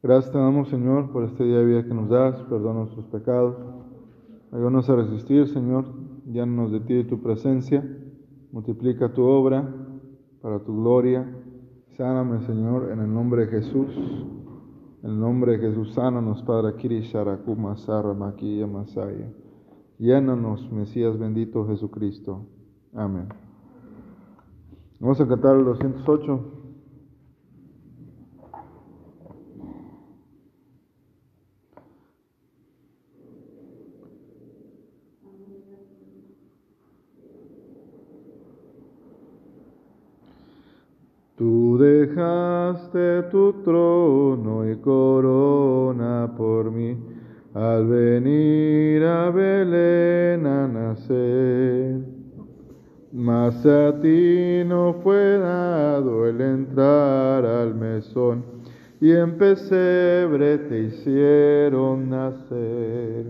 Gracias te damos, Señor, por este día de vida que nos das. Perdona nuestros pecados. Ayúdanos a resistir, Señor. Llámanos de ti y tu presencia. Multiplica tu obra para tu gloria. Sáname, Señor, en el nombre de Jesús. En el nombre de Jesús, sánanos, Padre Kiri Sharakuma Maquilla Masaya. Llénanos, Mesías bendito Jesucristo. Amén. Vamos a cantar el 208. Tú dejaste tu trono y corona por mí al venir a Belén a nacer. Mas a ti no fue dado el entrar al mesón y en pesebre te hicieron nacer.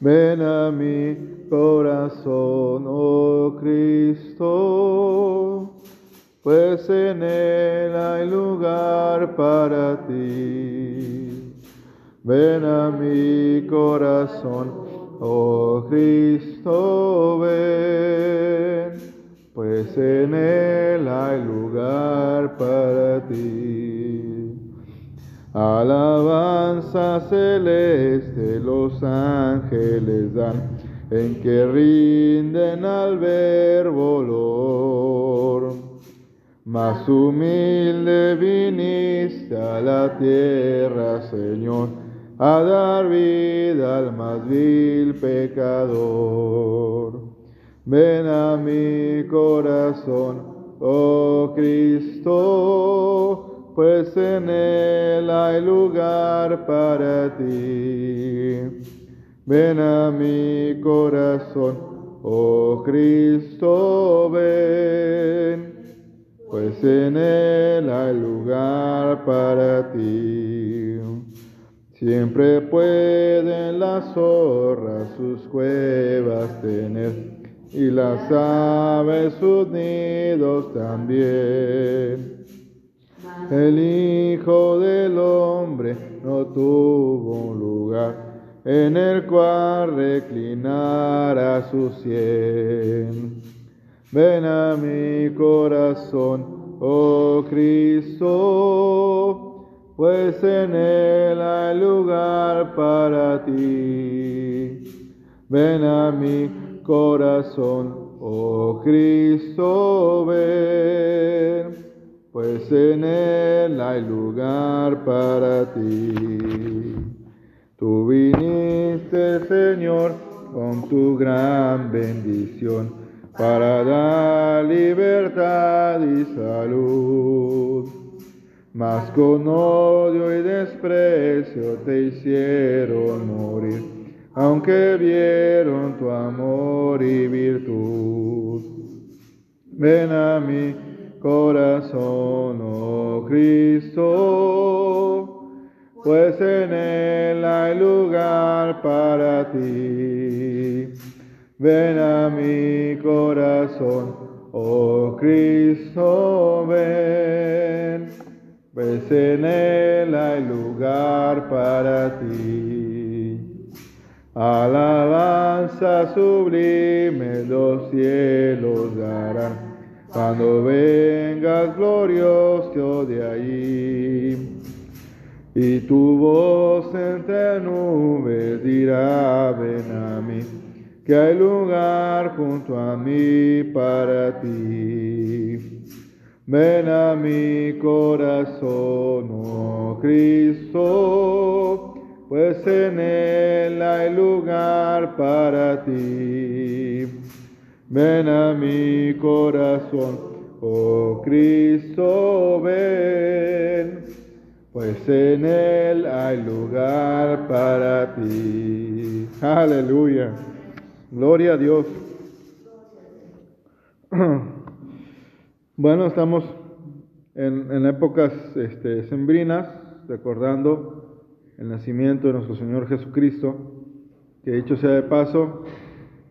Ven a mi corazón, oh Cristo pues en él hay lugar para ti. Ven a mi corazón, oh Cristo, ven, pues en él hay lugar para ti. Alabanza celeste los ángeles dan, en que rinden al verbo olor. Más humilde viniste a la tierra, Señor, a dar vida al más vil pecador. Ven a mi corazón, oh Cristo, pues en él hay lugar para ti. Ven a mi corazón, oh Cristo, ven pues en él hay lugar para ti. Siempre pueden las zorras sus cuevas tener y las aves sus nidos también. El Hijo del Hombre no tuvo un lugar en el cual reclinar a su cien. Ven a mi corazón, oh Cristo, pues en él hay lugar para ti. Ven a mi corazón, oh Cristo, ven, pues en él hay lugar para ti. Tú viniste, Señor, con tu gran bendición para dar libertad y salud. Mas con odio y desprecio te hicieron morir, aunque vieron tu amor y virtud. Ven a mi corazón, oh Cristo, pues en él hay lugar para ti. Ven a mi corazón, oh Cristo, ven, pues en él hay lugar para ti. Alabanza sublime los cielos darán, cuando vengas glorioso de allí. Y tu voz entre nubes dirá, ven que hay lugar junto a mí para ti. Ven a mi corazón, oh Cristo, pues en él hay lugar para ti. Ven a mi corazón, oh Cristo, ven, pues en él hay lugar para ti. Aleluya. Gloria a Dios. Bueno, estamos en, épocas este, sembrinas, recordando el nacimiento de nuestro Señor Jesucristo, que dicho sea de paso,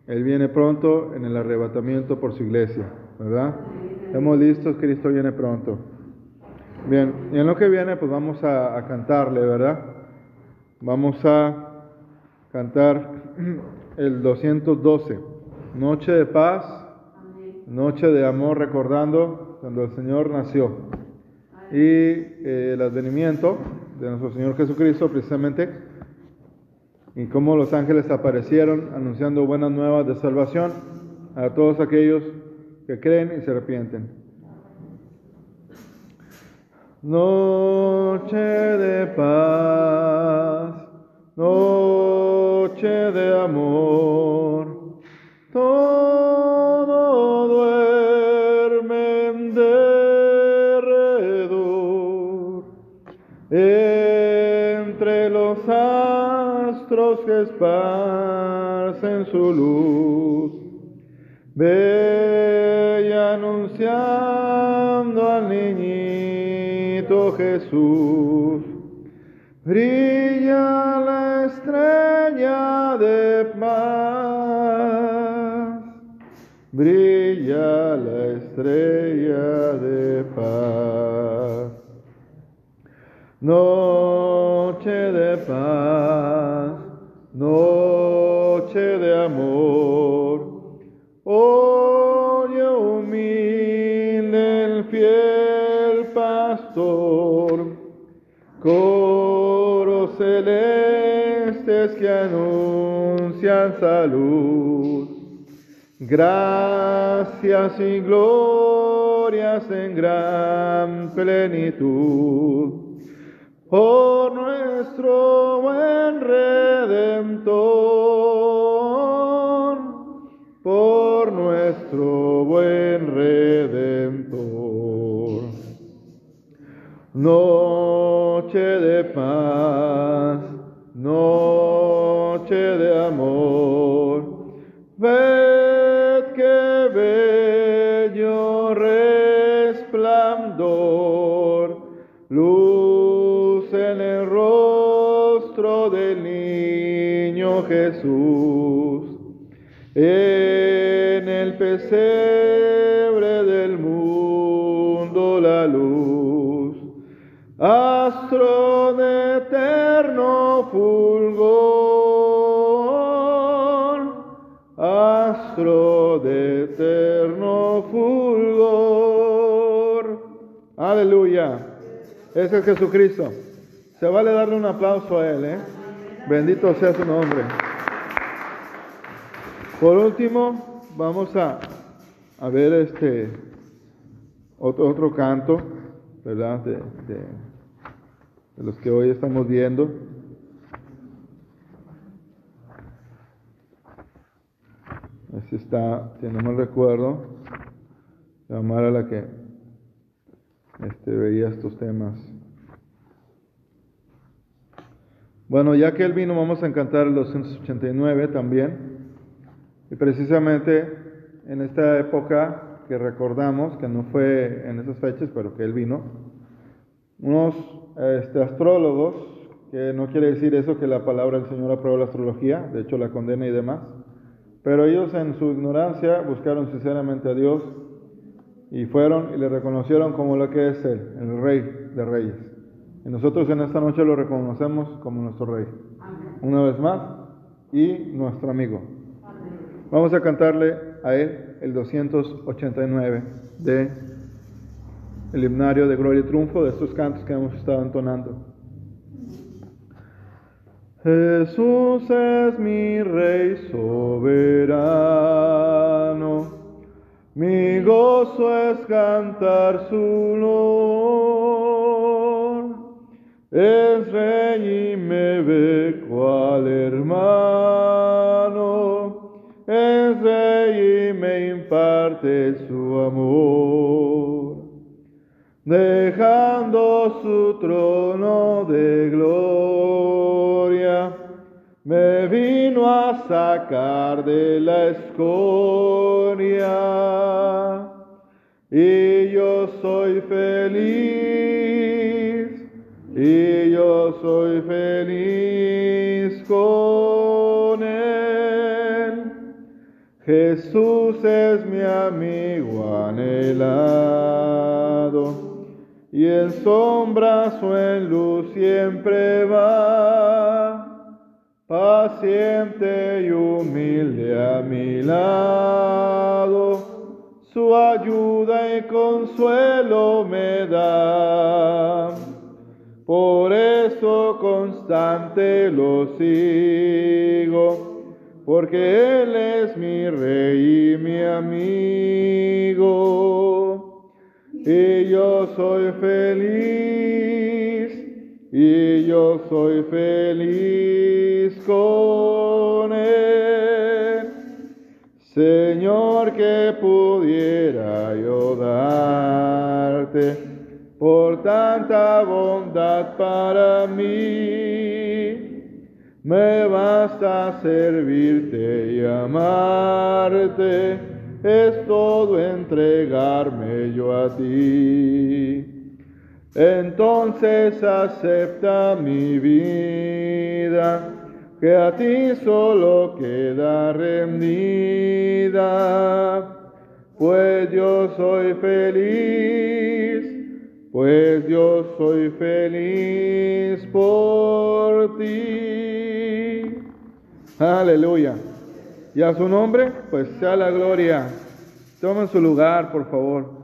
Él viene pronto en el arrebatamiento por su iglesia, ¿verdad? Estamos listos, Cristo viene pronto. Bien, y en lo que viene pues vamos a, a cantarle, ¿verdad? Vamos a cantar el 212, Noche de paz, noche de amor, recordando cuando el Señor nació. Y eh, el advenimiento de nuestro Señor Jesucristo precisamente, y cómo los ángeles aparecieron anunciando buenas nuevas de salvación a todos aquellos que creen y se arrepienten. Noche de paz, noche de amor, todo duerme en derredor, entre los astros que esparcen su luz, ve anunciando al niñito Jesús. Brilla estrella de paz. Noche de paz, noche de amor, oye humilde el fiel pastor. Coros celestes que anuncian salud, gracias y glorias en gran plenitud, por nuestro buen redentor, por nuestro buen redentor. Noche de paz, Jesús, en el pesebre del mundo la luz astro de eterno fulgor, astro de eterno fulgor. Aleluya. Ese es Jesucristo. Se vale darle un aplauso a Él, ¿eh? Bendito sea su nombre. Por último, vamos a, a ver este otro, otro canto. ¿verdad? De, de, los que hoy estamos viendo. Este está, si no mal recuerdo, la mamá era la que este, veía estos temas. Bueno, ya que él vino, vamos a cantar el 289 también. Y precisamente en esta época que recordamos, que no fue en esas fechas, pero que él vino, unos este, astrólogos, que no quiere decir eso que la palabra del Señor aprueba la astrología, de hecho la condena y demás, pero ellos en su ignorancia buscaron sinceramente a Dios y fueron y le reconocieron como lo que es Él, el Rey de Reyes. Y nosotros en esta noche lo reconocemos como nuestro Rey, una vez más, y nuestro amigo. Vamos a cantarle a Él el 289 de el himnario de Gloria y Triunfo, de estos cantos que hemos estado entonando. Jesús es mi Rey soberano, mi gozo es cantar su honor. Es Rey y me ve cual hermano, y me imparte su amor dejando su trono de gloria, me vino a sacar de la escoria. Y yo soy feliz, y yo soy feliz con Jesús es mi amigo anhelado y en sombras o en luz siempre va, paciente y humilde a mi lado, su ayuda y consuelo me da. Por eso constante lo sigo, porque Él es mi rey y mi amigo. Y yo soy feliz, y yo soy feliz con Él. Señor, que pudiera yo darte por tanta bondad para mí. Me basta servirte y amarte, es todo entregarme yo a ti. Entonces acepta mi vida, que a ti solo queda rendida, pues yo soy feliz pues yo soy feliz por ti. Aleluya. Y a su nombre, pues sea la gloria. Tomen su lugar, por favor.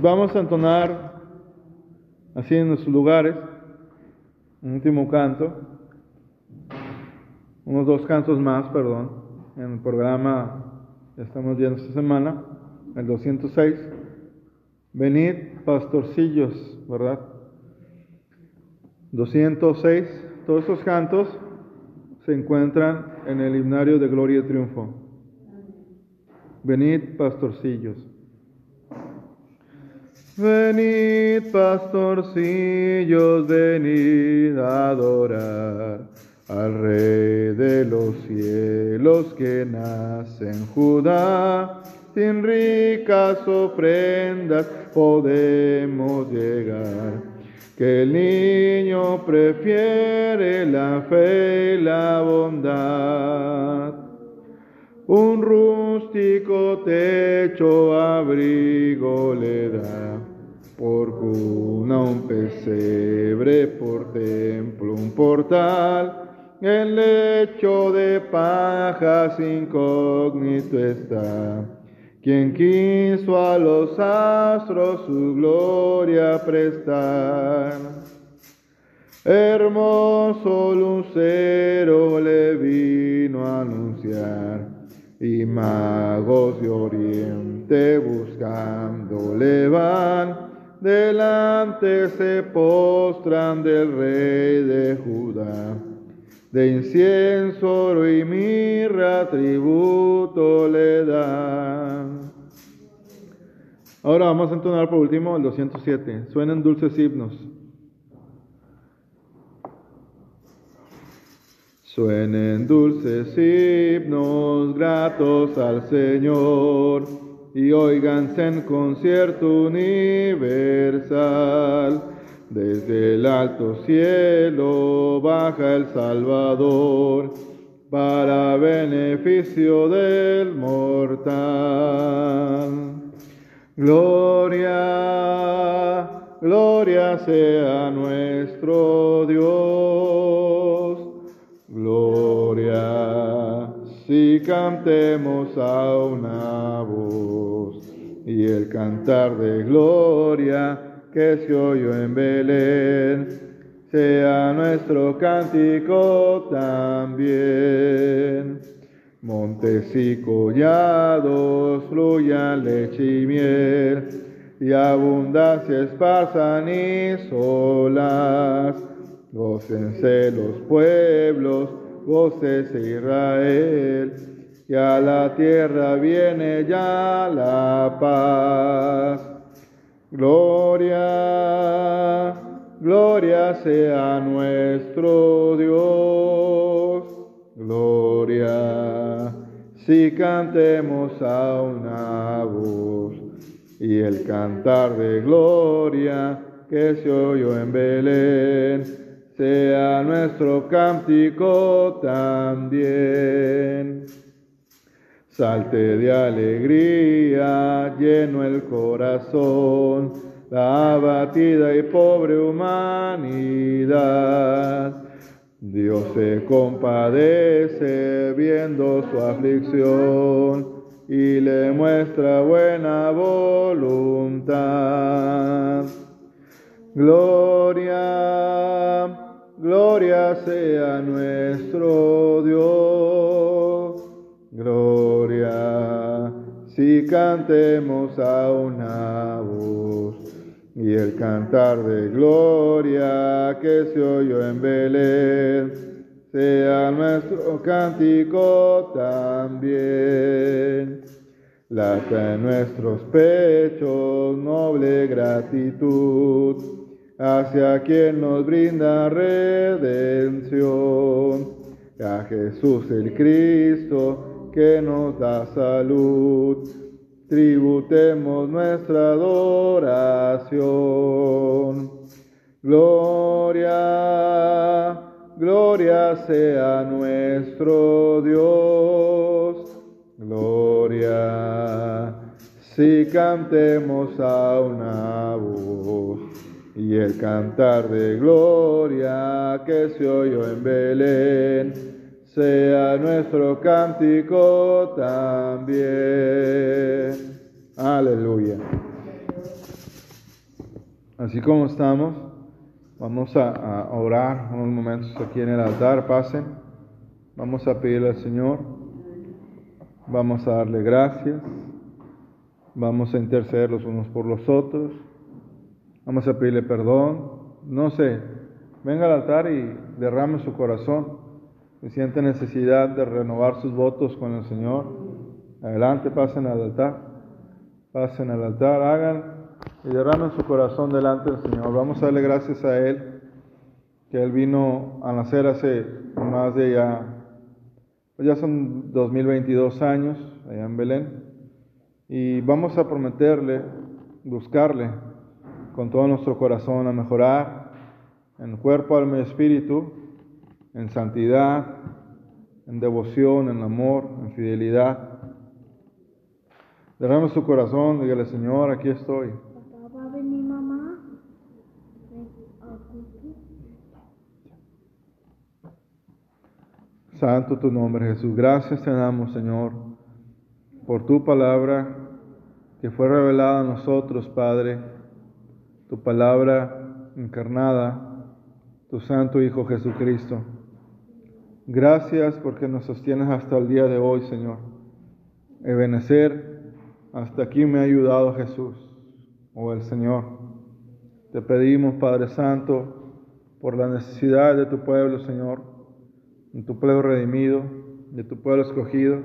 Vamos a entonar así en nuestros lugares un último canto unos dos cantos más, perdón, en el programa que estamos viendo esta semana, el 206. Venid, pastorcillos, ¿verdad? 206. Todos estos cantos se encuentran en el himnario de Gloria y Triunfo. Venid, pastorcillos. Venid, pastorcillos, venid a adorar al Rey de los cielos que nace en Judá. Sin ricas ofrendas podemos llegar, que el niño prefiere la fe y la bondad. Un rústico techo abrigo le da, por cuna un pesebre, por templo un portal el lecho de pajas incógnito está. Quien quiso a los astros su gloria prestar. Hermoso lucero le vino a anunciar, y magos de oriente buscándole van, delante se postran del rey de Judá de incienso, oro y mirra, tributo le dan. Ahora vamos a entonar por último el 207. Suenan dulces himnos. Suenen dulces himnos gratos al Señor y oiganse en concierto universal desde el alto cielo baja el Salvador para beneficio del mortal. Gloria, gloria sea nuestro Dios. Gloria, si cantemos a una voz y el cantar de gloria que se oyó en Belén, sea nuestro cántico también. Montes y collados fluyan leche y miel, y abundancia esparzan y solas. Gócense los pueblos, gócese Israel, y a la tierra viene ya la paz. Gloria, gloria sea nuestro Dios. Gloria, si cantemos a una voz y el cantar de gloria que se oyó en Belén, sea nuestro cántico también. Salte de alegría, lleno el corazón, la abatida y pobre humanidad. Dios se compadece viendo su aflicción y le muestra buena voluntad. Gloria, gloria sea nuestro Dios. Gloria, si cantemos a una. Y el cantar de gloria que se oyó en Belén, sea nuestro cántico también. Lata en nuestros pechos noble gratitud hacia quien nos brinda redención, a Jesús el Cristo que nos da salud. Tributemos nuestra adoración. Gloria, gloria sea nuestro Dios. Gloria, si cantemos a una voz y el cantar de gloria que se oyó en Belén, sea nuestro cántico también. Aleluya. Así como estamos, vamos a, orar unos momentos aquí en el altar, pasen. Vamos a pedirle al Señor, vamos a darle gracias, vamos a interceder los unos por los otros. Vamos a pedirle perdón. No sé, venga al altar y derrame su corazón. Si siente necesidad de renovar sus votos con el Señor, adelante, pasen al altar. Pasen al altar, hagan y derramen su corazón delante del Señor. Vamos a darle gracias a Él, que Él vino a nacer hace más de ya, pues ya son 2022 años allá en Belén. Y vamos a prometerle, buscarle con todo nuestro corazón a mejorar en cuerpo, alma y espíritu, en santidad, en devoción, en amor, en fidelidad. Derrame su corazón, dígale, Señor, aquí estoy. Santo tu nombre, Jesús. Gracias te damos, Señor, por tu palabra que fue revelada a nosotros, Padre tu palabra encarnada, tu Santo Hijo Jesucristo. Gracias porque nos sostienes hasta el día de hoy, Señor. Ebenecer, hasta aquí me ha ayudado Jesús, o oh, el Señor. Te pedimos, Padre Santo, por la necesidad de tu pueblo, Señor, de tu pueblo redimido, de tu pueblo escogido,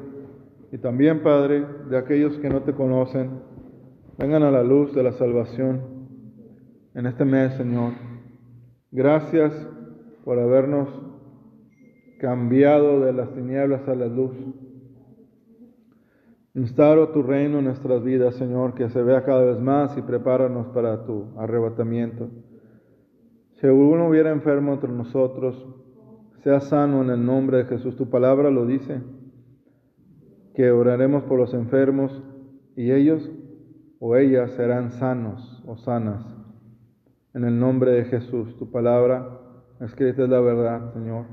y también, Padre, de aquellos que no te conocen, vengan a la luz de la salvación en este mes, Señor. Gracias por habernos cambiado de las tinieblas a la luz. Instauro tu reino en nuestras vidas, Señor, que se vea cada vez más y prepáranos para tu arrebatamiento. Si alguno hubiera enfermo entre nosotros, sea sano en el nombre de Jesús. Tu palabra lo dice, que oraremos por los enfermos y ellos o ellas serán sanos o sanas. En el nombre de Jesús, tu palabra escrita es la verdad, Señor.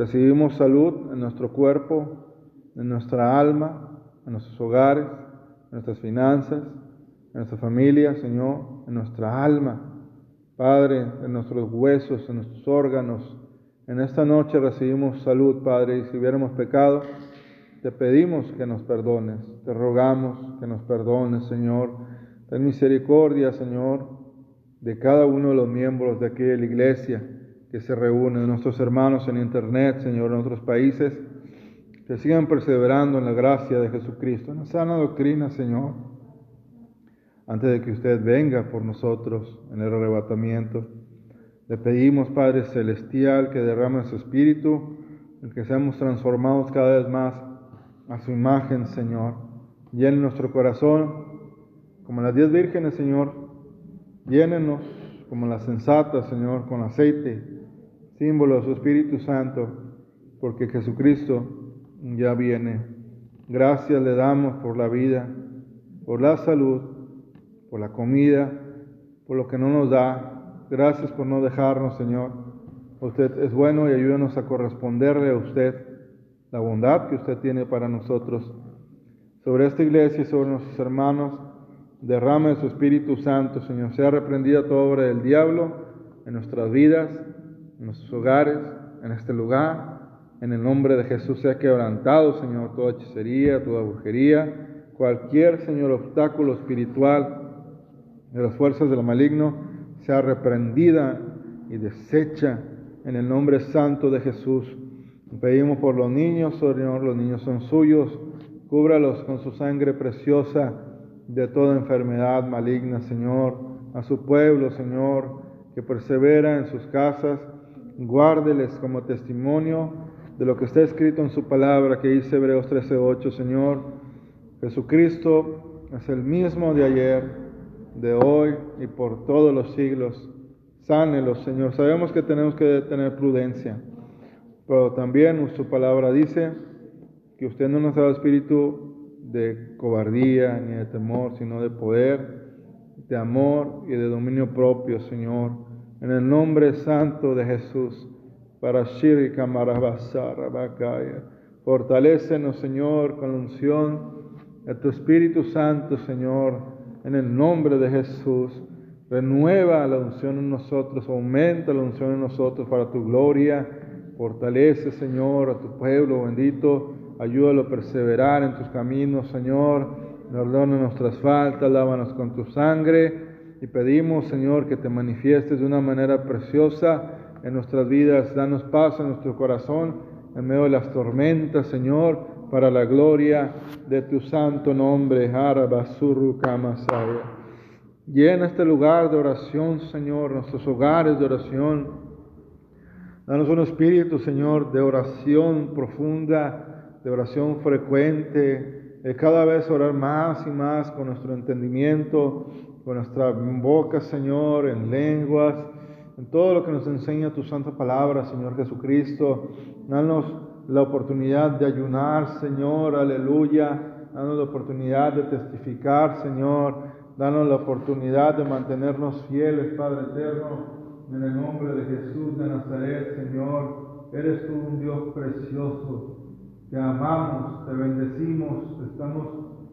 Recibimos salud en nuestro cuerpo, en nuestra alma, en nuestros hogares, en nuestras finanzas, en nuestra familia, Señor, en nuestra alma. Padre, en nuestros huesos, en nuestros órganos. En esta noche recibimos salud, Padre, y si hubiéramos pecado, te pedimos que nos perdones, te rogamos que nos perdones, Señor. Ten misericordia, Señor, de cada uno de los miembros de aquí de la iglesia que se reúnen, nuestros hermanos en internet, Señor, en otros países, que sigan perseverando en la gracia de Jesucristo, en la sana doctrina, Señor, antes de que usted venga por nosotros en el arrebatamiento. Le pedimos, Padre Celestial, que derrame su Espíritu, en que seamos transformados cada vez más a su imagen, Señor. Llene nuestro corazón, como las diez vírgenes, Señor, Llénenos como la sensata, Señor, con aceite símbolo de su Espíritu Santo, porque Jesucristo ya viene. Gracias le damos por la vida, por la salud, por la comida, por lo que no nos da. Gracias por no dejarnos, Señor. Usted es bueno y ayúdanos a corresponderle a usted la bondad que usted tiene para nosotros. Sobre esta iglesia y sobre nuestros hermanos, derrame su Espíritu Santo, Señor. Sea reprendida toda obra del diablo en nuestras vidas, en nuestros hogares, en este lugar. En el nombre de Jesús sea quebrantado, Señor, toda hechicería, toda brujería, cualquier, Señor, obstáculo espiritual de las fuerzas del maligno, sea reprendida y deshecha en el nombre santo de Jesús. Pedimos por los niños, Señor, los niños son suyos, cúbralos con su sangre preciosa de toda enfermedad maligna, Señor, a su pueblo, Señor, que persevera en sus casas, guárdeles como testimonio de lo que está escrito en su palabra que dice Hebreos 13:8, Señor, Jesucristo es el mismo de ayer, de hoy y por todos los siglos. Sánelos, Señor. Sabemos que tenemos que tener prudencia, pero también su palabra dice que usted no nos ha dado espíritu de cobardía ni de temor, sino de poder, de amor y de dominio propio, Señor. En el nombre santo de Jesús, para Shiri Kamarabasarabakaya. Fortalécenos, Señor, con la unción de tu Espíritu Santo, Señor, en el nombre de Jesús. Renueva la unción en nosotros, aumenta la unción en nosotros para tu gloria. Fortalece, Señor, a tu pueblo bendito. Ayúdalo a perseverar en tus caminos, Señor. Perdona nuestras faltas, lávanos con tu sangre. Y pedimos, Señor, que te manifiestes de una manera preciosa en nuestras vidas. Danos paz en nuestro corazón en medio de las tormentas, Señor, para la gloria de tu santo nombre. Kamasaya. Llena este lugar de oración, Señor, nuestros hogares de oración. Danos un espíritu, Señor, de oración profunda, de oración frecuente, de cada vez orar más y más con nuestro entendimiento, con nuestra boca, Señor, en lenguas, en todo lo que nos enseña tu santa palabra, Señor Jesucristo. Danos la oportunidad de ayunar, Señor, aleluya. Danos la oportunidad de testificar, Señor. Danos la oportunidad de mantenernos fieles, Padre eterno. En el nombre de Jesús de Nazaret, Señor, eres tú un Dios precioso. Te amamos, te bendecimos, estamos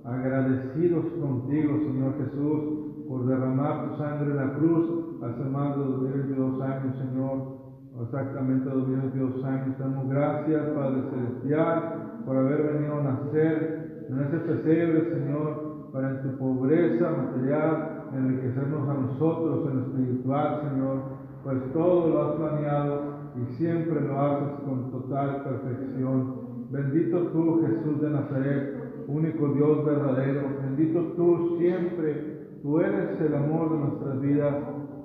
agradecidos contigo, Señor Jesús, por derramar tu sangre en la cruz hace más de 2022 años, Señor. Exactamente 2022 años. Damos gracias, Padre Celestial, por haber venido a nacer en ese pesebre, Señor, para en tu pobreza material enriquecernos a nosotros en lo espiritual, Señor, pues todo lo has planeado y siempre lo haces con total perfección. Bendito tú, Jesús de Nazaret, único Dios verdadero. Bendito tú siempre. Tú eres el amor de nuestras vidas.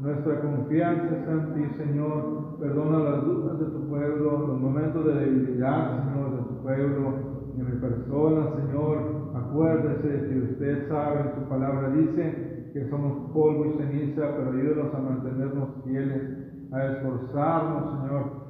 Nuestra confianza está en ti, Señor. Perdona las dudas de tu pueblo, los momentos de debilidad, Señor, de tu pueblo, de mi persona, Señor. Acuérdese que usted sabe, en su palabra dice que somos polvo y ceniza, pero ayúdenos a mantenernos fieles, a esforzarnos, Señor.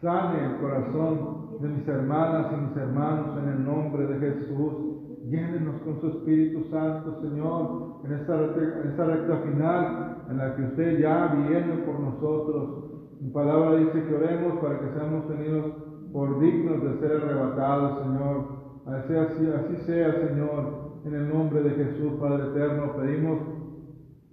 Sane el corazón de mis hermanas y mis hermanos en el nombre de Jesús. Llénenos con su Espíritu Santo, Señor, en esta, en recta final en la que usted ya viene por nosotros. Mi palabra dice que oremos para que seamos tenidos por dignos de ser arrebatados, Señor. Así sea, Señor, en el nombre de Jesús, Padre eterno. Pedimos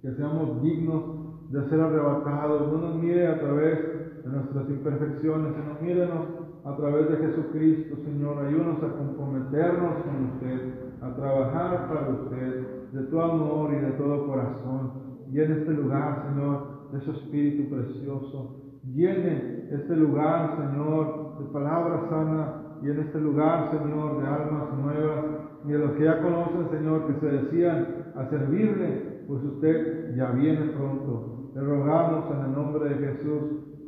que seamos dignos de ser arrebatados. No nos mire a través de nuestras imperfecciones, sino mírenos a través de Jesucristo, Señor. Ayúdanos a comprometernos con usted, a trabajar para usted, de tu amor y de todo corazón. En este lugar, Señor, de su Espíritu precioso. Llene este lugar, Señor, de palabra sana y en este lugar, Señor, de almas nuevas y de los que ya conocen, Señor, que se decían a servirle, pues usted ya viene pronto. Le rogamos en el nombre de Jesús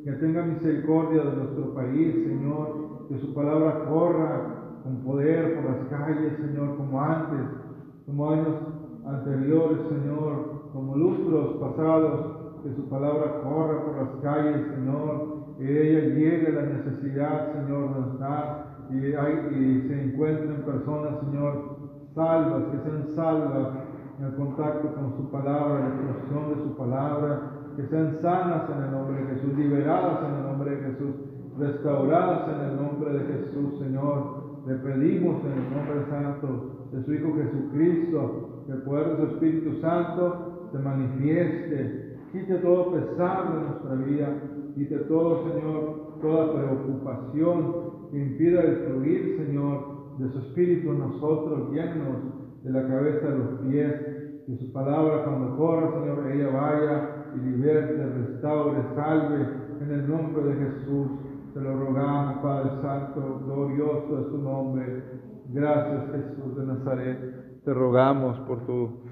que tenga misericordia de nuestro país, Señor, que su palabra corra con poder por las calles, Señor, como antes, como años anteriores, Señor, como lustros pasados, que su palabra corra por las calles, Señor, que ella llegue a la necesidad, Señor, donde está y, se encuentren personas, Señor, salvas, que sean salvas en el contacto con su palabra, en la exposición de su palabra, que sean sanas en el nombre de Jesús, liberadas en el nombre de Jesús, restauradas en el nombre de Jesús, Señor. Le pedimos en el nombre santo de su Hijo Jesucristo, que el poder de su Espíritu Santo se manifieste, quite todo pesar de nuestra vida, quite todo, Señor, toda preocupación que impida el fluir, Señor, de su Espíritu en nosotros, llenos de la cabeza a los pies, que su palabra cuando corra, Señor, ella vaya y liberte, restaure, salve, en el nombre de Jesús. Te lo rogamos, Padre Santo, glorioso es su nombre. Gracias, Jesús de Nazaret. Te rogamos por tu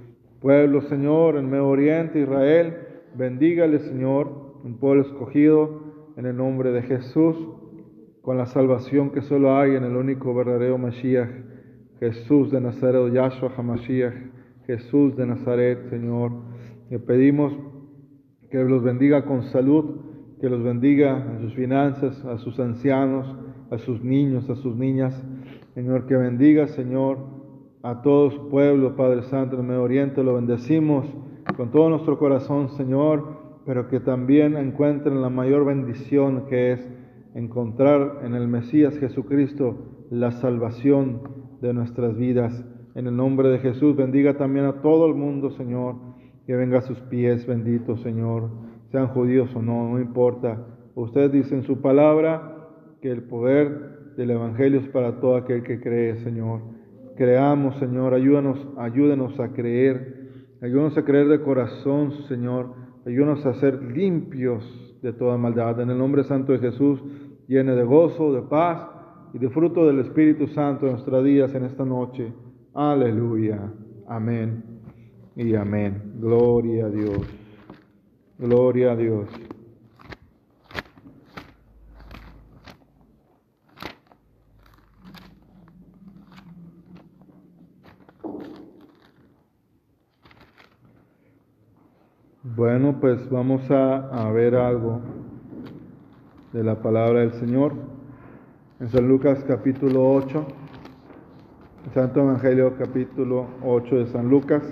pueblo, Señor, en Medio Oriente, Israel. Bendígale, Señor, un pueblo escogido en el nombre de Jesús, con la salvación que solo hay en el único verdadero Mashiach, Jesús de Nazaret, Yahshua HaMashiach, Jesús de Nazaret, Señor. Le pedimos que los bendiga con salud, que los bendiga en sus finanzas, a sus ancianos, a sus niños, a sus niñas. Señor, que bendiga, Señor, a todo su pueblo, Padre Santo, en el Medio Oriente. Lo bendecimos con todo nuestro corazón, Señor, pero que también encuentren la mayor bendición que es encontrar en el Mesías Jesucristo la salvación de nuestras vidas. En el nombre de Jesús, bendiga también a todo el mundo, Señor, que venga a sus pies, bendito Señor sean judíos o no, no importa. Usted dice en su palabra que el poder del Evangelio es para todo aquel que cree, Señor. Creamos, Señor, ayúdanos, ayúdenos a creer, ayúdanos a creer de corazón, Señor, ayúdanos a ser limpios de toda maldad. En el nombre santo de Jesús, llene de gozo, de paz y de fruto del Espíritu Santo en nuestros días en esta noche. Aleluya. Amén y amén. Gloria a Dios. Gloria a Dios. Bueno, pues vamos a, ver algo de la palabra del Señor. En San Lucas capítulo 8, Santo Evangelio capítulo 8 de San Lucas.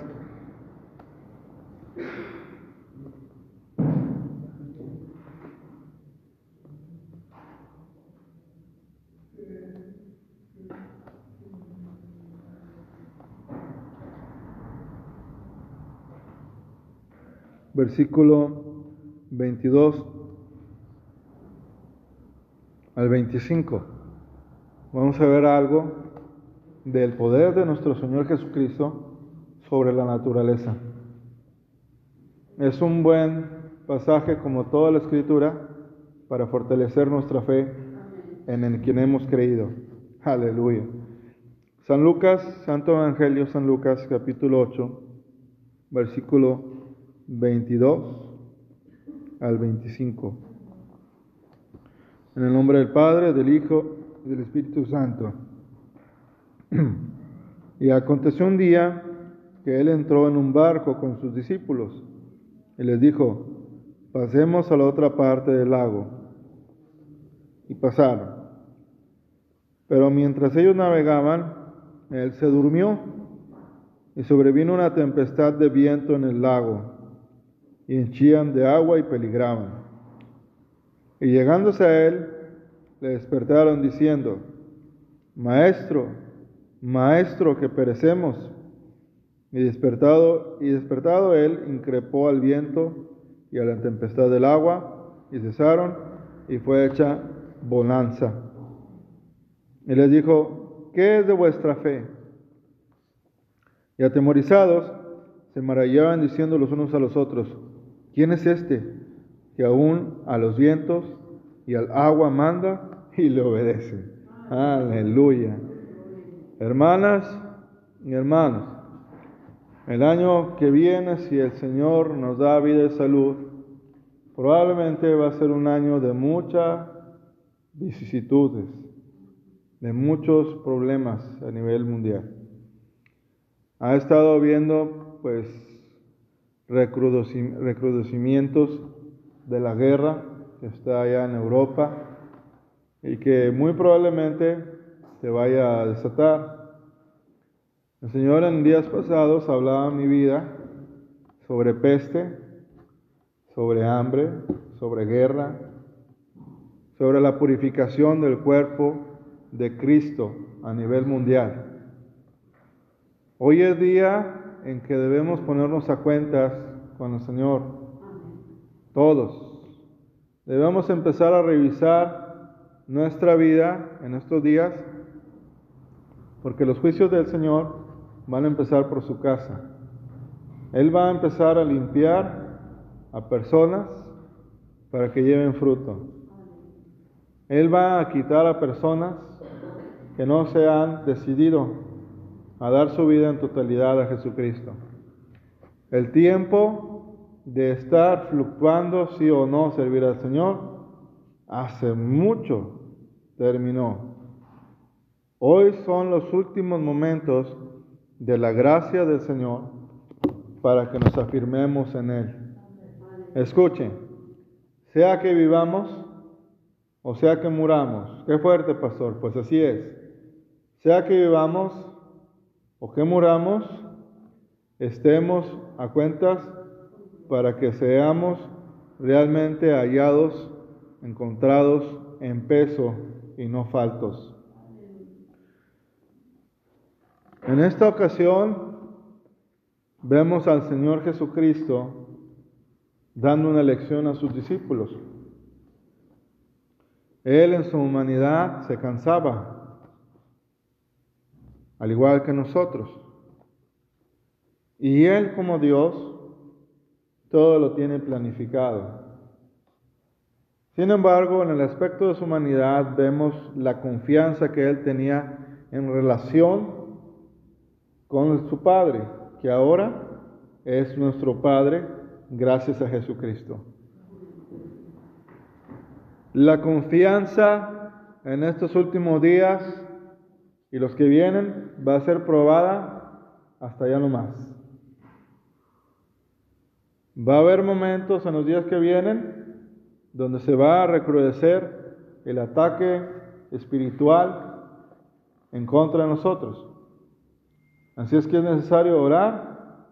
Versículo 22 al 25. Vamos a ver algo del poder de nuestro Señor Jesucristo sobre la naturaleza. Es un buen pasaje, como toda la escritura, para fortalecer nuestra fe en el quien hemos creído. Aleluya. San Lucas, Santo Evangelio, San Lucas, capítulo 8, versículo 22 al 25. En el nombre del Padre, del Hijo y del Espíritu Santo. Y aconteció un día que él entró en un barco con sus discípulos y les dijo, pasemos a la otra parte del lago. Y pasaron. Pero mientras ellos navegaban, él se durmió y sobrevino una tempestad de viento en el lago y henchían de agua y peligraban. Y llegándose a él, le despertaron diciendo, Maestro, Maestro, que perecemos. Y despertado, y despertado él, increpó al viento y a la tempestad del agua, y cesaron, y fue hecha bonanza. Y les dijo, ¿qué es de vuestra fe? Y atemorizados, se maravillaban diciendo los unos a los otros, ¿Quién es este que aún a los vientos y al agua manda y le obedece? Aleluya. Hermanas y hermanos, el año que viene, si el Señor nos da vida y salud, probablemente va a ser un año de muchas vicisitudes, de muchos problemas a nivel mundial. Ha estado viendo, pues, recrudecimientos de la guerra que está allá en Europa y que muy probablemente se vaya a desatar. El Señor en días pasados hablaba en mi vida sobre peste, sobre hambre, sobre guerra, sobre la purificación del cuerpo de Cristo a nivel mundial. Hoy es día en que debemos ponernos a cuentas con el Señor, todos. Debemos empezar a revisar nuestra vida en estos días, porque los juicios del Señor van a empezar por su casa. Él va a empezar a limpiar a personas para que lleven fruto. Él va a quitar a personas que no se han decidido a dar su vida en totalidad a Jesucristo. El tiempo de estar fluctuando sí o no servir al Señor hace mucho terminó. Hoy son los últimos momentos de la gracia del Señor para que nos afirmemos en Él. Escuchen, sea que vivamos o sea que muramos. Qué fuerte, pastor. Pues así es. Sea que vivamos o que muramos, estemos a cuentas para que seamos realmente hallados, encontrados en peso y no faltos. En esta ocasión vemos al Señor Jesucristo dando una lección a sus discípulos. Él en su humanidad se cansaba, al igual que nosotros. Y Él como Dios, todo lo tiene planificado. Sin embargo, en el aspecto de su humanidad vemos la confianza que Él tenía en relación con su Padre, que ahora es nuestro Padre gracias a Jesucristo. La confianza en estos últimos días y los que vienen va a ser probada hasta ya no más. Va a haber momentos en los días que vienen donde se va a recrudecer el ataque espiritual en contra de nosotros. Así es que es necesario orar,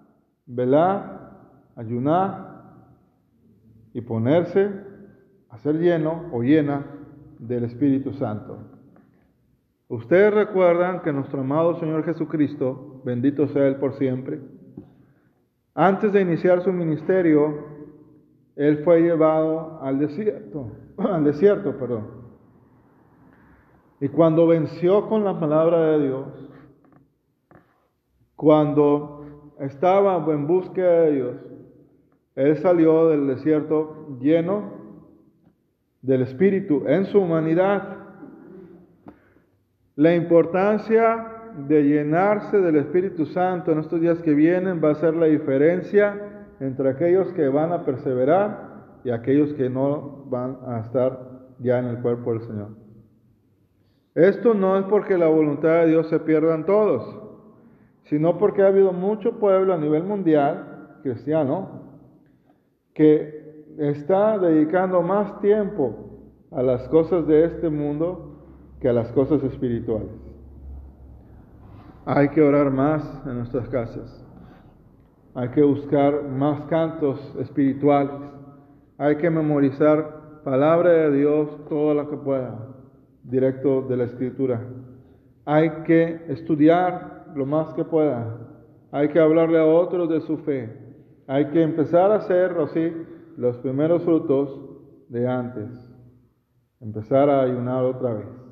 velar, ayunar y ponerse a ser lleno o llena del Espíritu Santo. Ustedes recuerdan que nuestro amado Señor Jesucristo, bendito sea Él por siempre, antes de iniciar su ministerio, Él fue llevado al desierto, al desierto, perdón. Y cuando venció con la palabra de Dios, cuando estaba en búsqueda de Dios, Él salió del desierto lleno del Espíritu en su humanidad la importancia de llenarse del Espíritu Santo en estos días que vienen va a ser la diferencia entre aquellos que van a perseverar y aquellos que no van a estar ya en el cuerpo del Señor. Esto no es porque la voluntad de Dios se pierdan todos, sino porque ha habido mucho pueblo a nivel mundial cristiano que está dedicando más tiempo a las cosas de este mundo que a las cosas espirituales. Hay que orar más en nuestras casas. Hay que buscar más cantos espirituales. Hay que memorizar palabra de Dios todo lo que pueda, directo de la escritura. Hay que estudiar lo más que pueda. Hay que hablarle a otros de su fe. Hay que empezar a hacer así los primeros frutos de antes. Empezar a ayunar otra vez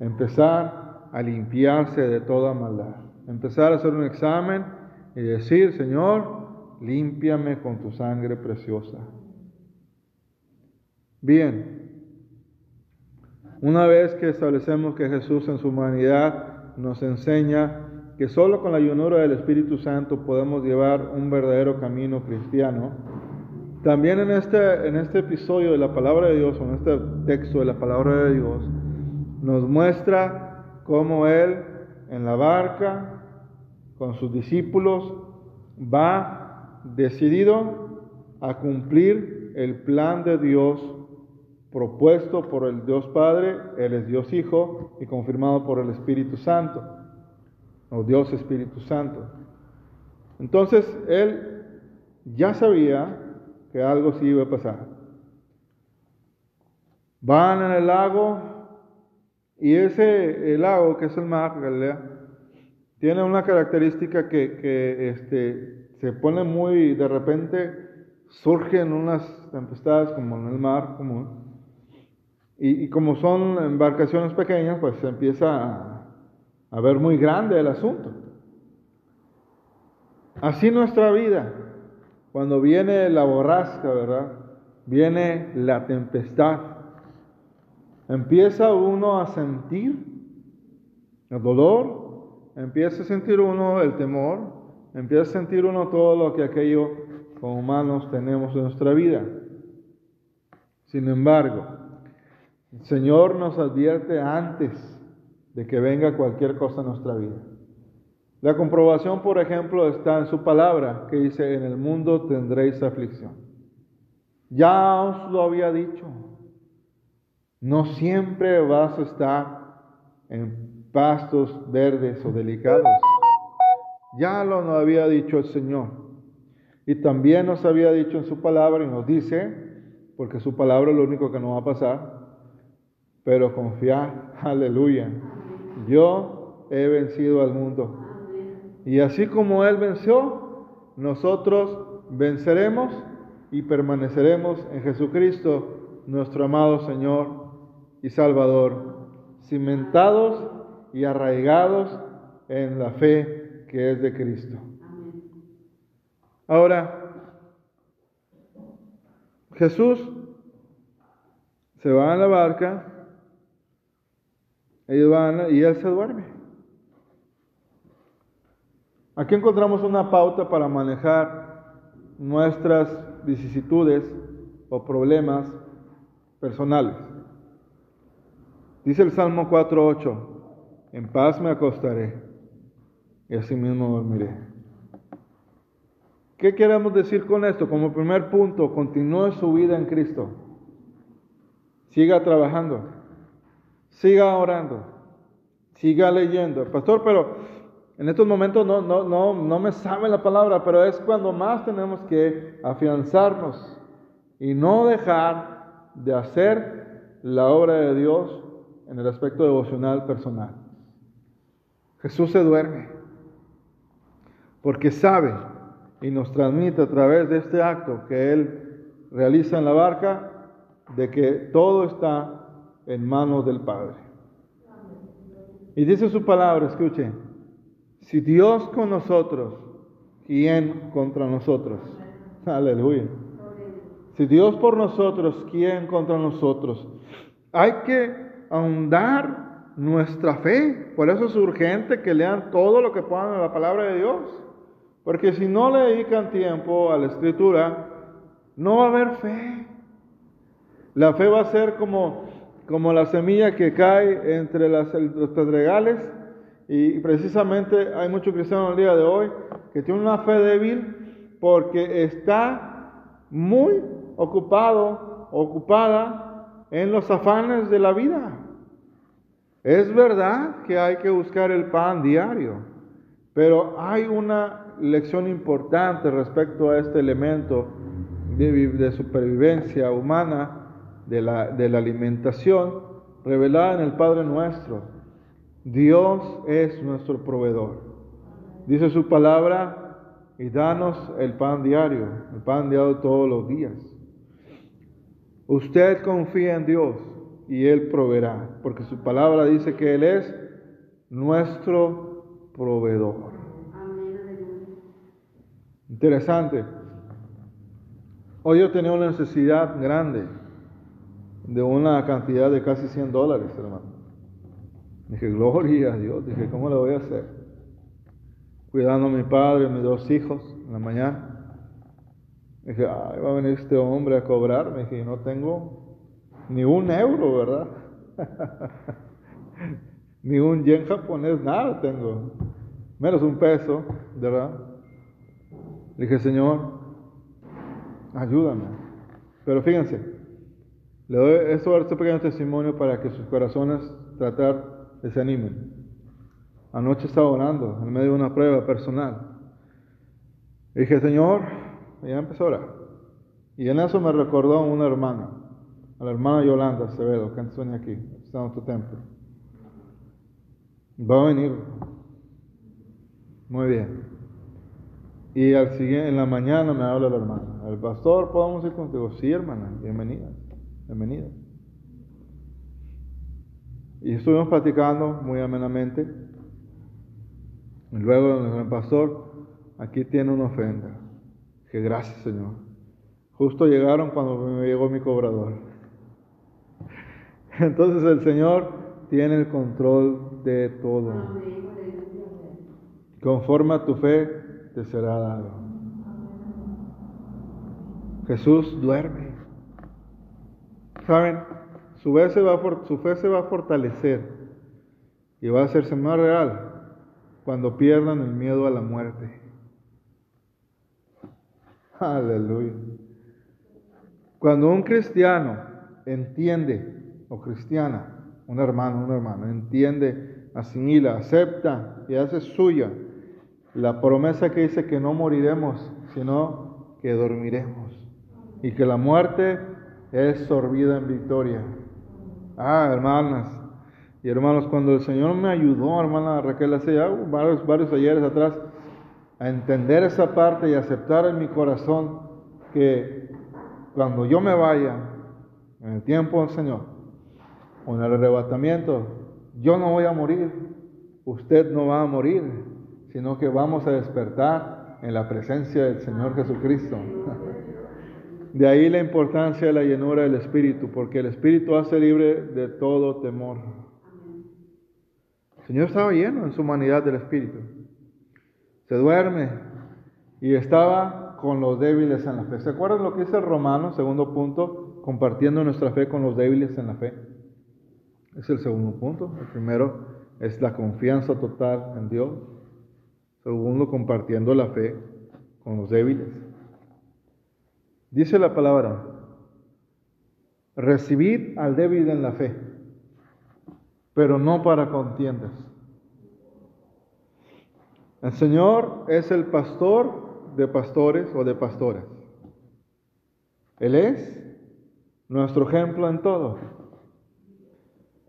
empezar a limpiarse de toda maldad, empezar a hacer un examen y decir, Señor, límpiame con tu sangre preciosa. Bien, una vez que establecemos que Jesús en su humanidad nos enseña que solo con la llenura del Espíritu Santo podemos llevar un verdadero camino cristiano, también en este, en este episodio de la palabra de Dios, o en este texto de la palabra de Dios, nos muestra cómo Él en la barca con sus discípulos va decidido a cumplir el plan de Dios propuesto por el Dios Padre, Él es Dios Hijo y confirmado por el Espíritu Santo, o Dios Espíritu Santo. Entonces, Él ya sabía que algo sí iba a pasar. Van en el lago y ese lago, que es el mar, Galilea, tiene una característica que, que este, se pone muy, de repente, surgen unas tempestades como en el mar común. Y, y como son embarcaciones pequeñas, pues se empieza a, a ver muy grande el asunto. Así nuestra vida, cuando viene la borrasca, ¿verdad? Viene la tempestad. Empieza uno a sentir el dolor, empieza a sentir uno el temor, empieza a sentir uno todo lo que aquello como humanos tenemos en nuestra vida. Sin embargo, el Señor nos advierte antes de que venga cualquier cosa en nuestra vida. La comprobación, por ejemplo, está en su palabra, que dice, en el mundo tendréis aflicción. Ya os lo había dicho, no siempre vas a estar en pastos verdes o delicados. Ya lo había dicho el Señor. Y también nos había dicho en su palabra y nos dice, porque su palabra es lo único que nos va a pasar, pero confiar, aleluya. Yo he vencido al mundo. Y así como Él venció, nosotros venceremos y permaneceremos en Jesucristo, nuestro amado Señor y Salvador, cimentados y arraigados en la fe que es de Cristo. Ahora, Jesús se va a la barca, y él se duerme. Aquí encontramos una pauta para manejar nuestras vicisitudes o problemas personales. Dice el Salmo 4.8, en paz me acostaré y así mismo dormiré. ¿Qué queremos decir con esto? Como primer punto, continúe su vida en Cristo. Siga trabajando, siga orando, siga leyendo. Pastor, pero en estos momentos no, no, no, no me sabe la palabra, pero es cuando más tenemos que afianzarnos y no dejar de hacer la obra de Dios en el aspecto devocional personal. Jesús se duerme porque sabe y nos transmite a través de este acto que Él realiza en la barca de que todo está en manos del Padre. Y dice su palabra, escuche, si Dios con nosotros, ¿quién contra nosotros? Aleluya. Si Dios por nosotros, ¿quién contra nosotros? Hay que ahondar nuestra fe. Por eso es urgente que lean todo lo que puedan en la palabra de Dios. Porque si no le dedican tiempo a la escritura, no va a haber fe. La fe va a ser como, como la semilla que cae entre las, los pedregales. Y precisamente hay muchos cristianos el día de hoy que tienen una fe débil porque está muy ocupado, ocupada en los afanes de la vida. Es verdad que hay que buscar el pan diario, pero hay una lección importante respecto a este elemento de, supervivencia humana, de la, de la alimentación, revelada en el Padre nuestro. Dios es nuestro proveedor. Dice su palabra, y danos el pan diario, el pan diario todos los días. Usted confía en Dios y Él proveerá, porque su palabra dice que Él es nuestro proveedor. Interesante. Hoy yo tenía una necesidad grande de una cantidad de casi 100 dólares, hermano. Dije, gloria a Dios. Dije, ¿cómo lo voy a hacer? Cuidando a mi padre, a mis dos hijos en la mañana. Dije, ay, va a venir este hombre a cobrar. Me dije, no tengo ni un euro, ¿verdad? ni un yen japonés, nada tengo. Menos un peso, ¿verdad? Dije, Señor, ayúdame. Pero fíjense, le doy este pequeño testimonio para que sus corazones tratar se animen. Anoche estaba orando en medio de una prueba personal. dije, Señor, ya empezó a orar. Y en eso me recordó una hermana, a la hermana Yolanda Acevedo, que venía aquí, está en otro templo. Va a venir. Muy bien. Y al siguiente, en la mañana me habla la hermana. El pastor, ¿podemos ir contigo? Sí, hermana, bienvenida, bienvenida. Y estuvimos platicando muy amenamente. Y luego el pastor, aquí tiene una ofrenda. Que gracias, Señor. Justo llegaron cuando me llegó mi cobrador. Entonces el Señor tiene el control de todo. Conforme a tu fe te será dado. Jesús duerme. ¿Saben? Su fe, se va a, su fe se va a fortalecer y va a hacerse más real cuando pierdan el miedo a la muerte. Aleluya. Cuando un cristiano entiende, o cristiana, un hermano, un hermano, entiende, asimila, acepta y hace suya la promesa que dice que no moriremos, sino que dormiremos. Y que la muerte es sorbida en victoria. Ah, hermanas y hermanos, cuando el Señor me ayudó, hermana Raquel, hace ya varios, varios ayeres atrás, a entender esa parte y aceptar en mi corazón que cuando yo me vaya, en el tiempo del Señor, o en el arrebatamiento, yo no voy a morir, usted no va a morir, sino que vamos a despertar en la presencia del Señor Jesucristo. De ahí la importancia de la llenura del Espíritu, porque el Espíritu hace libre de todo temor. El Señor estaba lleno en su humanidad del Espíritu. Se duerme y estaba con los débiles en la fe. ¿Se acuerdan lo que dice el Romano, segundo punto? Compartiendo nuestra fe con los débiles en la fe. Es el segundo punto. El primero es la confianza total en Dios. Segundo, compartiendo la fe con los débiles. Dice la palabra, recibid al débil en la fe, pero no para contiendas. El Señor es el pastor de pastores o de pastoras. Él es nuestro ejemplo en todo.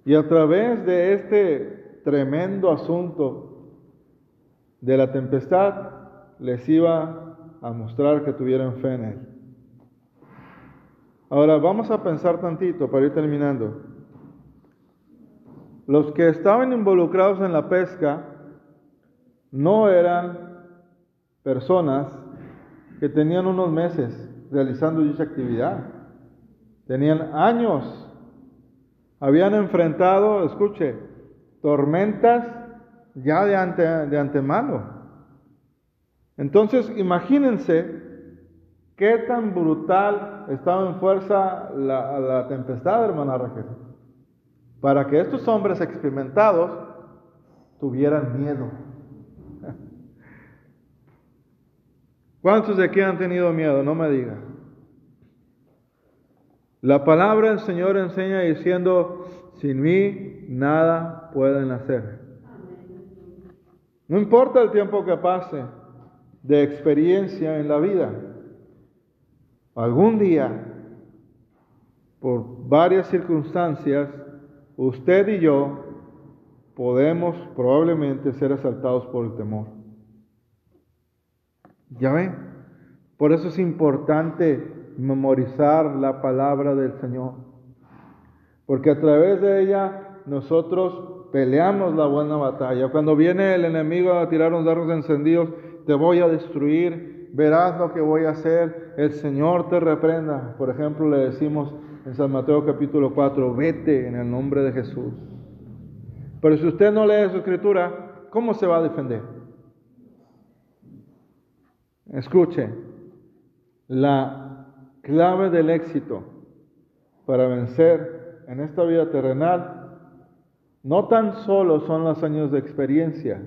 Y a través de este tremendo asunto de la tempestad, les iba a mostrar que tuvieran fe en Él. Ahora vamos a pensar tantito para ir terminando. Los que estaban involucrados en la pesca no eran personas que tenían unos meses realizando dicha actividad. Tenían años. Habían enfrentado, escuche, tormentas ya de, ante, de antemano. Entonces, imagínense ¿Qué tan brutal estaba en fuerza la, tempestad, hermana Raquel? Para que estos hombres experimentados tuvieran miedo. ¿Cuántos de aquí han tenido miedo? No me diga. La palabra del Señor enseña diciendo, sin mí nada pueden hacer. No importa el tiempo que pase de experiencia en la vida. Algún día, por varias circunstancias, usted y yo podemos probablemente ser asaltados por el temor. ¿Ya ven? Por eso es importante memorizar la palabra del Señor. Porque a través de ella nosotros peleamos la buena batalla. Cuando viene el enemigo a tirar unos dardos encendidos, te voy a destruir, verás lo que voy a hacer, el Señor te reprenda. Por ejemplo, le decimos en San Mateo capítulo 4, vete en el nombre de Jesús. Pero si usted no lee su escritura, ¿cómo se va a defender? Escuche, la clave del éxito para vencer en esta vida terrenal no tan solo son los años de experiencia,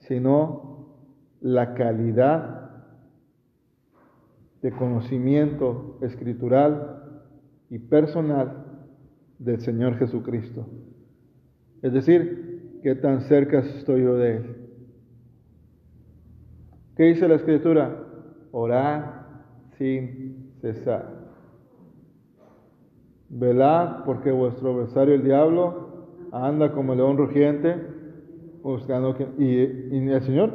sino la calidad de conocimiento escritural y personal del Señor Jesucristo. Es decir, qué tan cerca estoy yo de Él. ¿Qué dice la Escritura? Orar sin cesar. Velad porque vuestro adversario el diablo anda como león rugiente buscando que... Y, el Señor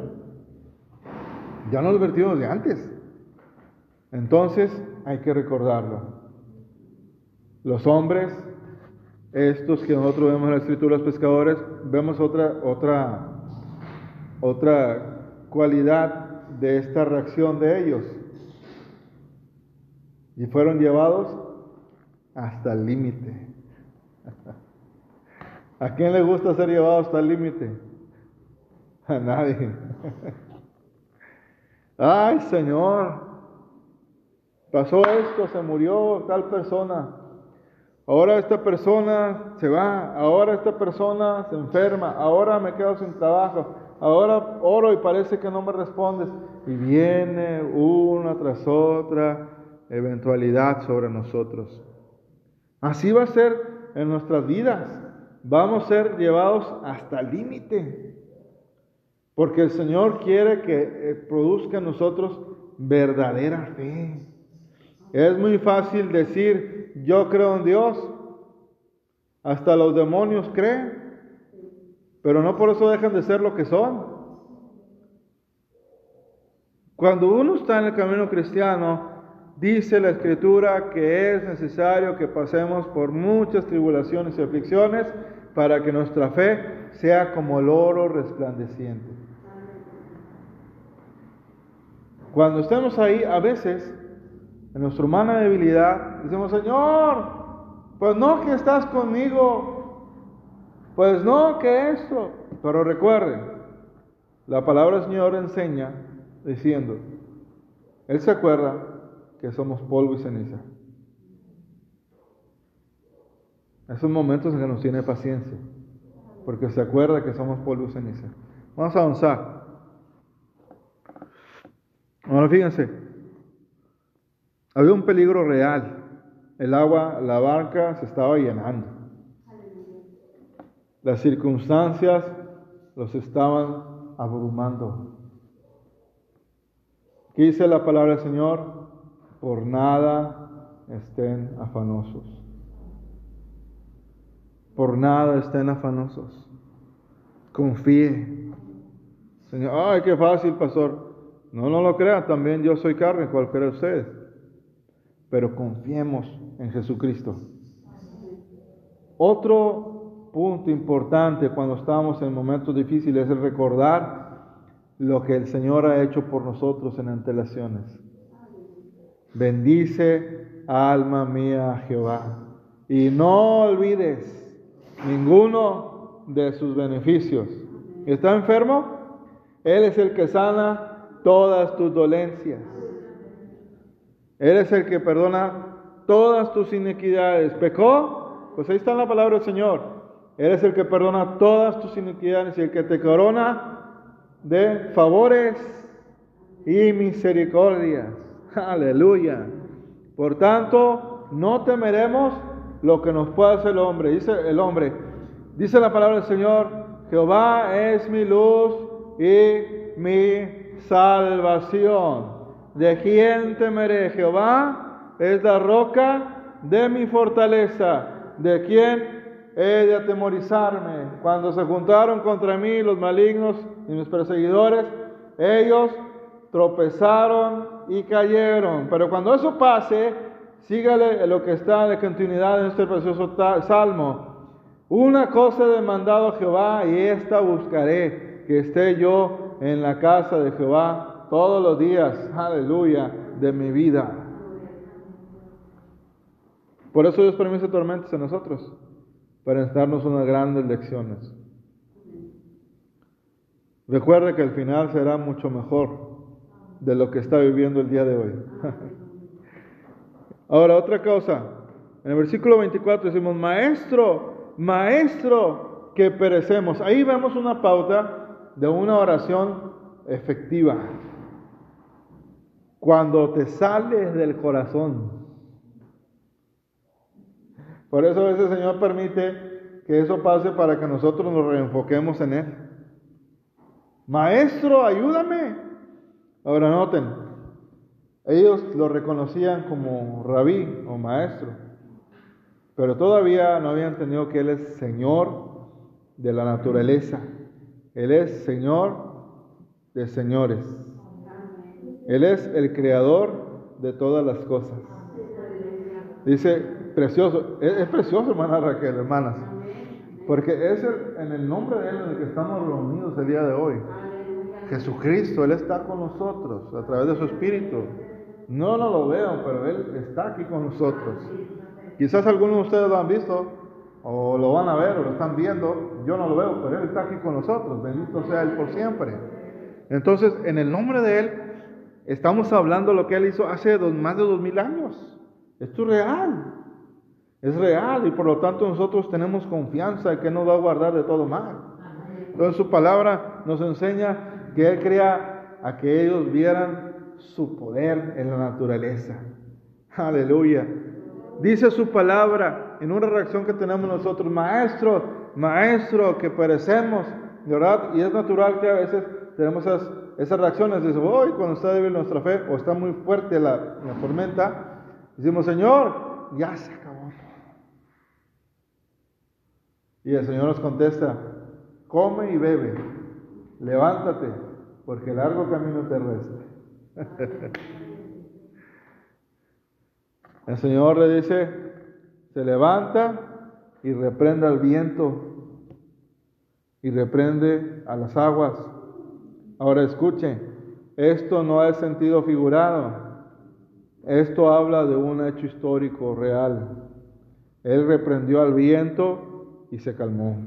ya nos lo advertimos de antes. Entonces hay que recordarlo. Los hombres, estos que nosotros vemos en la escritura, los pescadores, vemos otra, otra, otra cualidad de esta reacción de ellos. Y fueron llevados hasta el límite. ¿A quién le gusta ser llevado hasta el límite? A nadie. Ay, Señor, pasó esto, se murió tal persona. Ahora esta persona se va, ahora esta persona se enferma, ahora me quedo sin trabajo, ahora oro y parece que no me respondes. Y viene una tras otra eventualidad sobre nosotros. Así va a ser en nuestras vidas. Vamos a ser llevados hasta el límite. Porque el Señor quiere que eh, produzca en nosotros verdadera fe. Es muy fácil decir, yo creo en Dios. Hasta los demonios creen. Pero no por eso dejan de ser lo que son. Cuando uno está en el camino cristiano, dice la escritura que es necesario que pasemos por muchas tribulaciones y aflicciones para que nuestra fe sea como el oro resplandeciente. Cuando estemos ahí, a veces, en nuestra humana debilidad, decimos, Señor, pues no que estás conmigo, pues no que esto. Pero recuerden, la palabra Señor enseña diciendo, Él se acuerda que somos polvo y ceniza. Esos momentos en que nos tiene paciencia, porque se acuerda que somos polvo y ceniza. Vamos a avanzar. Ahora fíjense, había un peligro real. El agua, la barca se estaba llenando. Las circunstancias los estaban abrumando. ¿Qué dice la palabra del Señor? Por nada estén afanosos. Por nada estén afanosos. Confíe. Señor, ay, qué fácil, pastor. No, no lo crea, también yo soy carne, cual cree usted. Pero confiemos en Jesucristo. Otro punto importante cuando estamos en momentos difíciles es recordar lo que el Señor ha hecho por nosotros en antelaciones. Bendice, alma mía, Jehová. Y no olvides ninguno de sus beneficios. ¿Está enfermo? Él es el que sana todas tus dolencias. Eres el que perdona todas tus iniquidades. ¿Pecó? Pues ahí está la palabra del Señor. Eres el que perdona todas tus iniquidades y el que te corona de favores y misericordias. Aleluya. Por tanto, no temeremos lo que nos pueda hacer el hombre. Dice el hombre, dice la palabra del Señor, Jehová es mi luz y mi salvación. ¿De quién temeré? Jehová es la roca de mi fortaleza. ¿De quién he de atemorizarme? Cuando se juntaron contra mí los malignos y mis perseguidores, ellos tropezaron y cayeron. Pero cuando eso pase, sígale lo que está en la continuidad de este precioso salmo. Una cosa he demandado a Jehová y esta buscaré, que esté yo en la casa de Jehová todos los días, aleluya, de mi vida. Por eso Dios permite tormentas en nosotros, para darnos unas grandes lecciones. Recuerde que el final será mucho mejor de lo que está viviendo el día de hoy. Ahora, otra cosa. En el versículo 24 decimos, maestro, maestro, que perecemos. Ahí vemos una pauta de una oración efectiva. cuando te sales del corazón. Por eso a veces el Señor permite que eso pase para que nosotros nos reenfoquemos en Él. Maestro, ayúdame. Ahora noten, ellos lo reconocían como rabí o maestro, pero todavía no habían entendido que Él es Señor de la naturaleza. Él es Señor de señores. Él es el creador de todas las cosas. Dice, precioso, es, precioso, hermana Raquel, hermanas, porque es en el nombre de Él en el que estamos reunidos el día de hoy. Jesucristo, Él está con nosotros a través de su Espíritu. No, lo veo, pero Él está aquí con nosotros. Quizás algunos de ustedes lo han visto, o lo van a ver, o lo están viendo. Yo no lo veo, pero Él está aquí con nosotros. Bendito sea Él por siempre. Entonces, en el nombre de Él, estamos hablando lo que Él hizo hace más de dos mil años. Esto es real. Es real y por lo tanto nosotros tenemos confianza en que nos va a guardar de todo mal. Entonces su palabra nos enseña Él crea a que ellos vieran su poder en la naturaleza. Aleluya. Dice su palabra en una reacción que tenemos nosotros, maestro, maestro, que perecemos, ¿verdad? Y es natural que a veces tenemos esas, esas reacciones, dice, hoy cuando está débil nuestra fe o está muy fuerte la, la tormenta, decimos, Señor, ya se acabó. Y el Señor nos contesta, come y bebe, levántate, porque largo camino te resta. el Señor le dice, se levanta y reprende al viento y reprende a las aguas Ahora escuchen, esto no es sentido figurado, esto habla de un hecho histórico real. Él reprendió al viento y se calmó.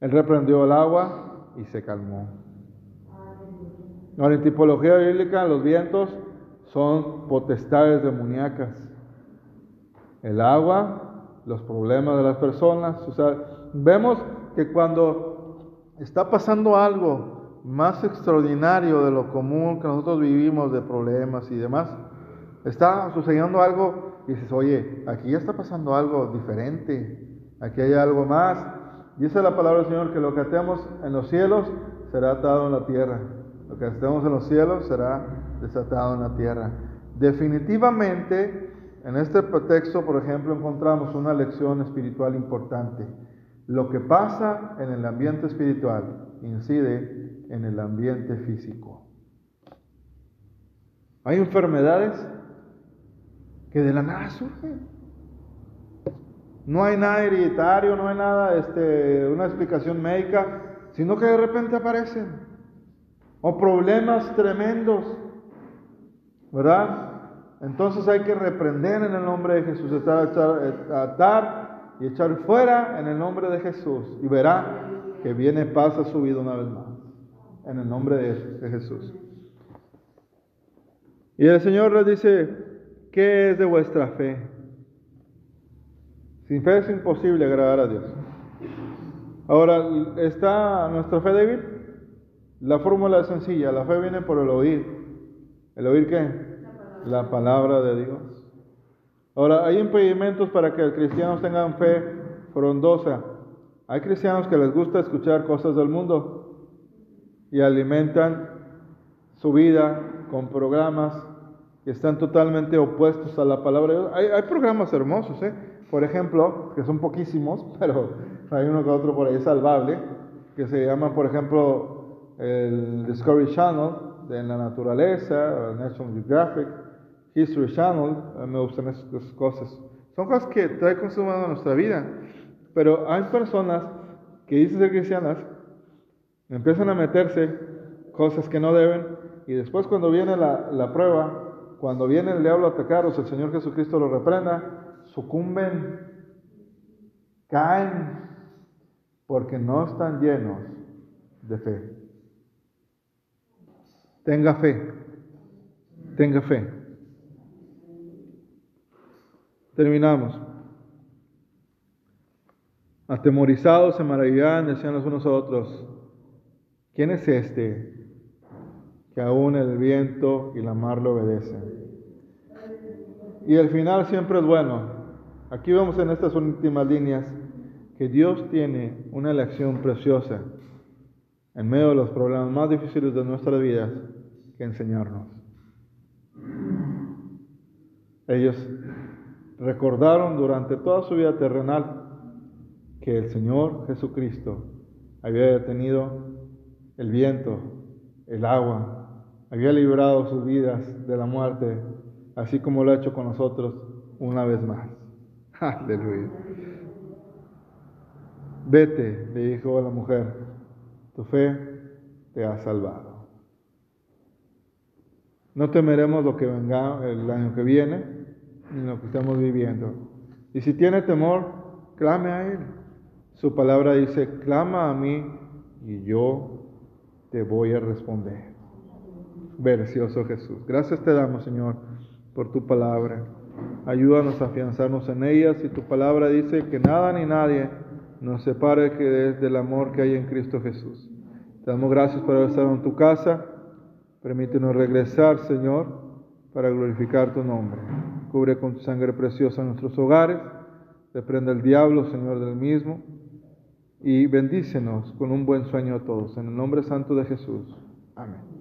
Él reprendió al agua y se calmó. Ahora, en tipología bíblica, los vientos son potestades demoníacas. El agua, los problemas de las personas. Vemos que cuando está pasando algo más extraordinario de lo común que nosotros vivimos de problemas y demás. Está sucediendo algo y dices, oye, aquí ya está pasando algo diferente, aquí hay algo más. Dice la palabra del Señor que lo que atemos en los cielos será atado en la tierra. Lo que atemos en los cielos será desatado en la tierra. Definitivamente, en este texto, por ejemplo, encontramos una lección espiritual importante. Lo que pasa en el ambiente espiritual incide en el ambiente físico. Hay enfermedades que de la nada surgen. No hay nada hereditario, no hay nada, este, una explicación médica, sino que de repente aparecen. O problemas tremendos, ¿verdad? Entonces hay que reprender en el nombre de Jesús, atar y echar fuera en el nombre de Jesús. Y verá que viene paz a su vida una vez más en el nombre de, Jesús. Y el Señor les dice, ¿qué es de vuestra fe? Sin fe es imposible agradar a Dios. Ahora, ¿está nuestra fe débil? La fórmula es sencilla, la fe viene por el oír. ¿El oír qué? La palabra de Dios. Ahora, hay impedimentos para que los cristianos tengan fe frondosa. Hay cristianos que les gusta escuchar cosas del mundo y alimentan su vida con programas que están totalmente opuestos a la palabra de Dios. Hay, programas hermosos, ¿eh? por ejemplo, que son poquísimos, pero hay uno que otro por ahí salvable, que se llama, por ejemplo, el Discovery Channel de la naturaleza, National Geographic, History Channel, me gustan esas cosas. Son cosas que trae consumado nuestra vida, pero hay personas que dicen ser cristianas Empiezan a meterse cosas que no deben y después cuando viene la, prueba, cuando viene el diablo a atacarlos, el Señor Jesucristo los reprenda, sucumben, caen, porque no están llenos de fe. Tenga fe, tenga fe. Terminamos. Atemorizados se maravillaban, decían los unos a otros, ¿Quién es este que aún el viento y la mar lo obedecen. Y el final siempre es bueno. Aquí vemos en estas últimas líneas que Dios tiene una lección preciosa en medio de los problemas más difíciles de nuestras vidas que enseñarnos. Ellos recordaron durante toda su vida terrenal que el Señor Jesucristo había detenido el viento, el agua, había librado sus vidas de la muerte, así como lo ha hecho con nosotros una vez más. Aleluya. Vete, le dijo la mujer, tu fe te ha salvado. No temeremos lo que venga el año que viene, ni lo que estamos viviendo. Y si tiene temor, clame a Él. Su palabra dice, clama a mí y yo te voy a responder. Precioso Jesús. Gracias te damos, Señor, por tu palabra. Ayúdanos a afianzarnos en ellas y tu palabra dice que nada ni nadie nos separe del amor que hay en Cristo Jesús. Te damos gracias por haber estado en tu casa. Permítenos regresar, Señor, para glorificar tu nombre. Cubre con tu sangre preciosa nuestros hogares. Reprenda el diablo, Señor, del mismo. Y bendícenos con un buen sueño a todos. En el nombre santo de Jesús. Amén.